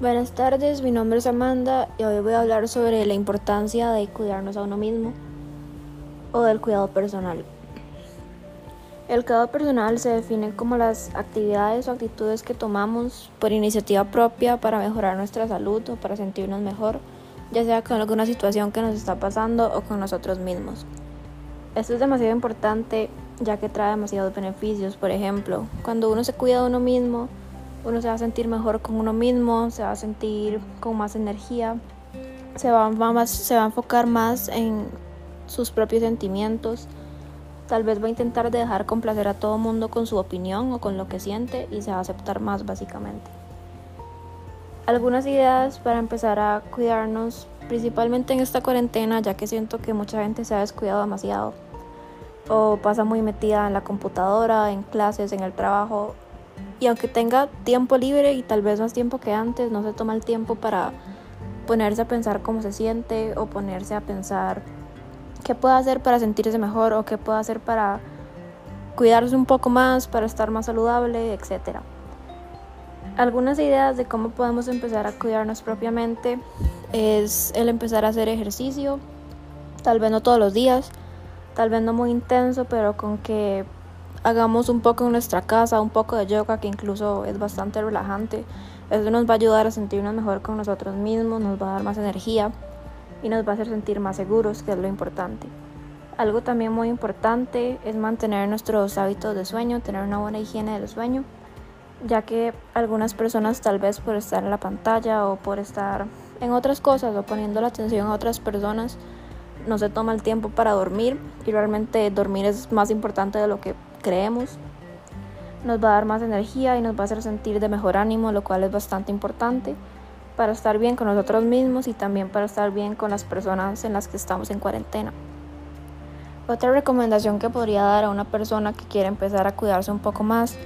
Buenas tardes, mi nombre es Amanda y hoy voy a hablar sobre la importancia de cuidarnos a uno mismo o del cuidado personal. El cuidado personal se define como las actividades o actitudes que tomamos por iniciativa propia para mejorar nuestra salud o para sentirnos mejor, ya sea con alguna situación que nos está pasando o con nosotros mismos. Esto es demasiado importante ya que trae demasiados beneficios. Por ejemplo, cuando uno se cuida de uno mismo, uno se va a sentir mejor con uno mismo, se va a sentir con más energía, se va, a enfocar más en sus propios sentimientos. Tal vez va a intentar dejar complacer a todo mundo con su opinión o con lo que siente y se va a aceptar más básicamente. Algunas ideas para empezar a cuidarnos, principalmente en esta cuarentena, ya que siento que mucha gente se ha descuidado demasiado o pasa muy metida en la computadora, en clases, en el trabajo y aunque tenga tiempo libre y tal vez más tiempo que antes, no se toma el tiempo para ponerse a pensar cómo se siente o ponerse a pensar qué puede hacer para sentirse mejor o qué puede hacer para cuidarse un poco más, para estar más saludable, etc. Algunas ideas de cómo podemos empezar a cuidarnos propiamente es el empezar a hacer ejercicio, tal vez no todos los días, tal vez no muy intenso, pero con que hagamos un poco en nuestra casa, un poco de yoga que incluso es bastante relajante. Eso nos va a ayudar a sentirnos mejor con nosotros mismos, nos va a dar más energía y nos va a hacer sentir más seguros, que es lo importante. Algo también muy importante es mantener nuestros hábitos de sueño, tener una buena higiene del sueño, ya que algunas personas tal vez por estar en la pantalla o por estar en otras cosas o poniendo la atención a otras personas, no se toma el tiempo para dormir y realmente dormir es más importante de lo que creemos. Nos va a dar más energía y nos va a hacer sentir de mejor ánimo, lo cual es bastante importante para estar bien con nosotros mismos y también para estar bien con las personas en las que estamos en cuarentena. Otra recomendación que podría dar a una persona que quiere empezar a cuidarse un poco más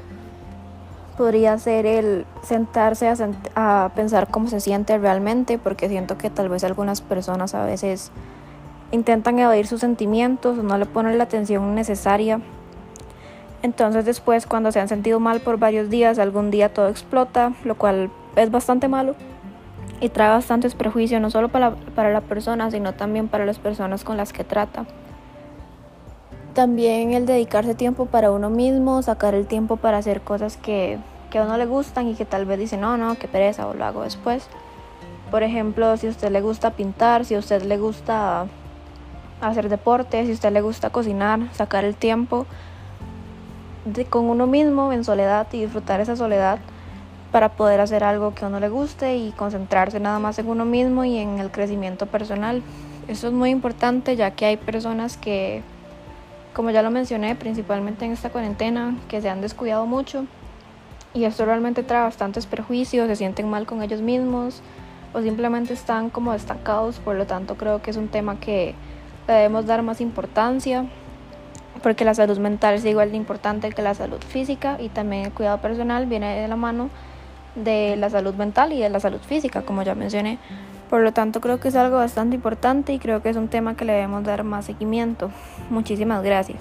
podría ser el sentarse a, a, pensar cómo se siente realmente, porque siento que tal vez algunas personas a veces intentan evadir sus sentimientos o no le ponen la atención necesaria entonces después cuando se han sentido mal por varios días, algún día todo explota, lo cual es bastante malo y trae bastantes prejuicios no solo para, para la persona, sino también para las personas con las que trata. También el dedicarse tiempo para uno mismo, sacar el tiempo para hacer cosas que, que a uno le gustan y que tal vez dice, no, no, qué pereza o lo hago después. Por ejemplo, si a usted le gusta pintar, si a usted le gusta hacer deporte, si a usted le gusta cocinar, sacar el tiempo con uno mismo en soledad y disfrutar esa soledad para poder hacer algo que a uno le guste y concentrarse nada más en uno mismo y en el crecimiento personal. Eso es muy importante ya que hay personas que, como ya lo mencioné, principalmente en esta cuarentena, que se han descuidado mucho y esto realmente trae bastantes perjuicios, se sienten mal con ellos mismos o simplemente están como estancados, por lo tanto creo que es un tema que debemos dar más importancia porque la salud mental es igual de importante que la salud física y también el cuidado personal viene de la mano de la salud mental y de la salud física, como ya mencioné. Por lo tanto, creo que es algo bastante importante y creo que es un tema que le debemos dar más seguimiento. Muchísimas gracias.